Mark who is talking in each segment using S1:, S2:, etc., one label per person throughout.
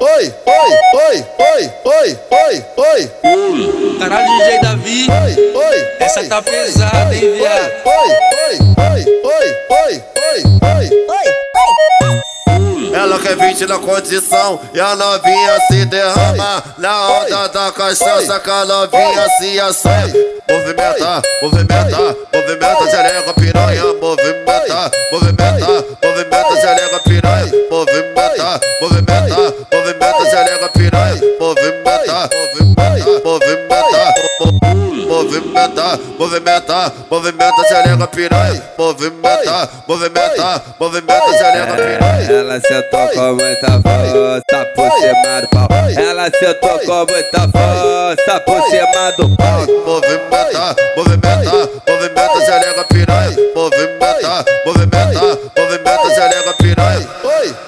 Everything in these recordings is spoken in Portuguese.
S1: oi, oi, oi, oi, oi, oi, oi, oi.
S2: Caralho, DJ Davi.
S1: Oi, oi.
S2: Essa tá pesada, hein, viado?
S1: Oi, oi, oi, oi, oi, oi, oi.
S3: Ela quer 20 na condição e a novinha se derrama Na onda da cachaça que a novinha se assanha Movimenta, movimenta, movimenta, xereca piranha Movimenta, movimenta, movimenta, xereca piranha Movimenta, movimenta, movimenta, xereca piranha. Movimenta, movimenta, movimenta. Movimenta, movimenta, movimenta, xereca piranha. Movimenta, movimenta, movimenta, xereca piranha.
S4: Ela sentou com muita força por cima do pau. Ela sentou com muita força por cima do pau.
S3: Movimenta, movimenta, movimenta, xereca piranha. Movimenta, movimenta, movimenta, xereca piranha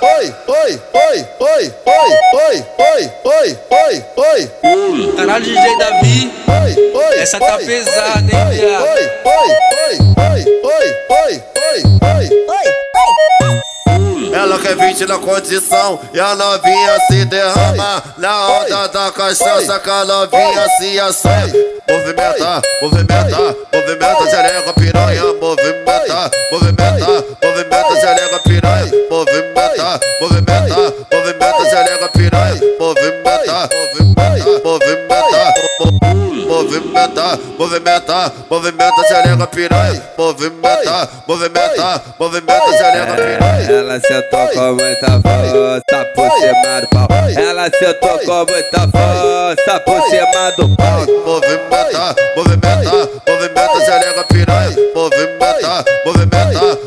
S1: Oi, oi, oi, oi, oi, oi, oi, oi, oi, oi, oi.
S2: Caralho, DJ Davi.
S1: Oi, oi.
S2: Essa tá
S1: oi,
S2: pesada,
S1: oi,
S2: hein,
S1: oi,
S2: viado?
S1: Oi, oi, oi, oi, oi, oi, oi.
S3: Ela quer 20 na condição e a novinha se derrama Na onda da cachaça que a novinha se assanha Movimenta, movimenta, movimenta, piranha. Movimenta, movimenta, movimenta, xereca piranha. Movimenta, movimenta, movimenta. Movimenta, movimenta, movimenta, xereca piranha. Movimenta, movimenta, movimenta, xereca piranha.
S4: Ela sentou com muita força por cima do pau. Ela sentou com muita força por cima do pau.
S3: Movimenta, movimenta, movimenta, xereca piranha. Movimenta, movimenta